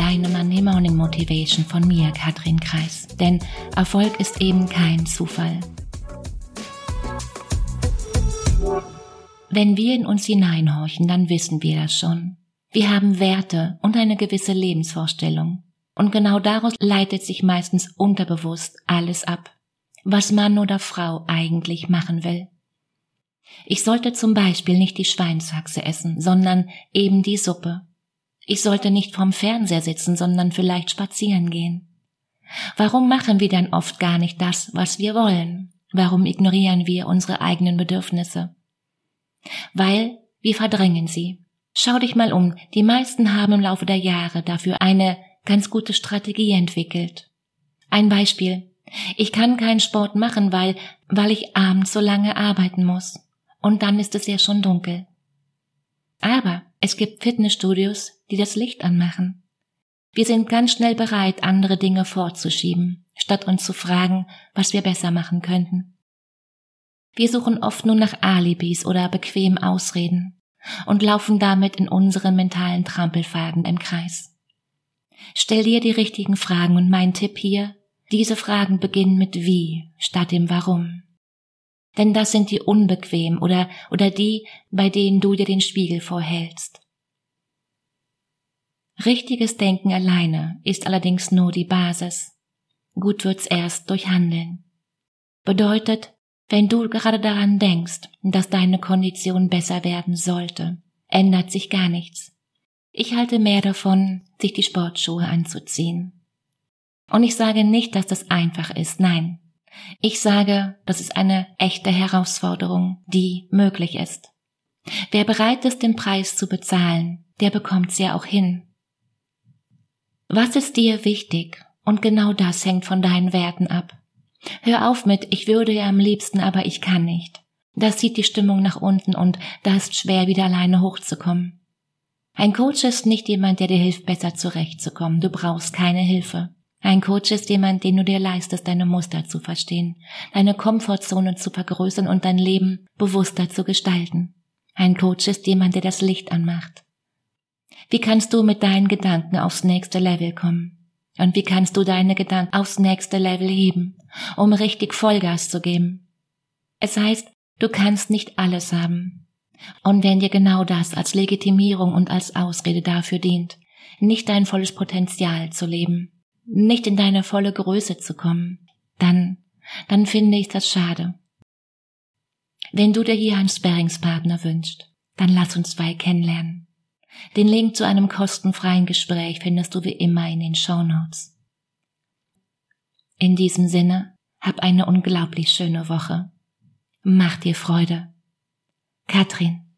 deine Monday Morning Motivation von mir, Katrin Kreis. Denn Erfolg ist eben kein Zufall. Wenn wir in uns hineinhorchen, dann wissen wir das schon. Wir haben Werte und eine gewisse Lebensvorstellung. Und genau daraus leitet sich meistens unterbewusst alles ab, was Mann oder Frau eigentlich machen will. Ich sollte zum Beispiel nicht die Schweinshaxe essen, sondern eben die Suppe. Ich sollte nicht vorm Fernseher sitzen, sondern vielleicht spazieren gehen. Warum machen wir dann oft gar nicht das, was wir wollen? Warum ignorieren wir unsere eigenen Bedürfnisse? Weil wir verdrängen sie. Schau dich mal um, die meisten haben im Laufe der Jahre dafür eine ganz gute Strategie entwickelt. Ein Beispiel. Ich kann keinen Sport machen, weil, weil ich abends so lange arbeiten muss. Und dann ist es ja schon dunkel. Aber es gibt Fitnessstudios, die das Licht anmachen. Wir sind ganz schnell bereit, andere Dinge vorzuschieben, statt uns zu fragen, was wir besser machen könnten. Wir suchen oft nur nach Alibis oder bequem Ausreden und laufen damit in unseren mentalen Trampelfaden im Kreis. Stell dir die richtigen Fragen und mein Tipp hier, diese Fragen beginnen mit wie statt dem warum. Denn das sind die unbequem oder, oder die, bei denen du dir den Spiegel vorhältst. Richtiges Denken alleine ist allerdings nur die Basis. Gut wird's erst durch Handeln. Bedeutet, wenn du gerade daran denkst, dass deine Kondition besser werden sollte, ändert sich gar nichts. Ich halte mehr davon, sich die Sportschuhe anzuziehen. Und ich sage nicht, dass das einfach ist, nein. Ich sage, das ist eine echte Herausforderung, die möglich ist. Wer bereit ist, den Preis zu bezahlen, der bekommt's ja auch hin. Was ist dir wichtig? Und genau das hängt von deinen Werten ab. Hör auf mit, ich würde ja am liebsten, aber ich kann nicht. Das zieht die Stimmung nach unten und da ist schwer, wieder alleine hochzukommen. Ein Coach ist nicht jemand, der dir hilft, besser zurechtzukommen. Du brauchst keine Hilfe. Ein Coach ist jemand, den du dir leistest, deine Muster zu verstehen, deine Komfortzone zu vergrößern und dein Leben bewusster zu gestalten. Ein Coach ist jemand, der das Licht anmacht. Wie kannst du mit deinen Gedanken aufs nächste Level kommen? Und wie kannst du deine Gedanken aufs nächste Level heben, um richtig Vollgas zu geben? Es heißt, du kannst nicht alles haben. Und wenn dir genau das als Legitimierung und als Ausrede dafür dient, nicht dein volles Potenzial zu leben, nicht in deine volle Größe zu kommen, dann, dann finde ich das schade. Wenn du dir hier einen Sparringspartner wünschst, dann lass uns zwei kennenlernen. Den Link zu einem kostenfreien Gespräch findest du wie immer in den Show Notes. In diesem Sinne, hab eine unglaublich schöne Woche. Mach dir Freude. Katrin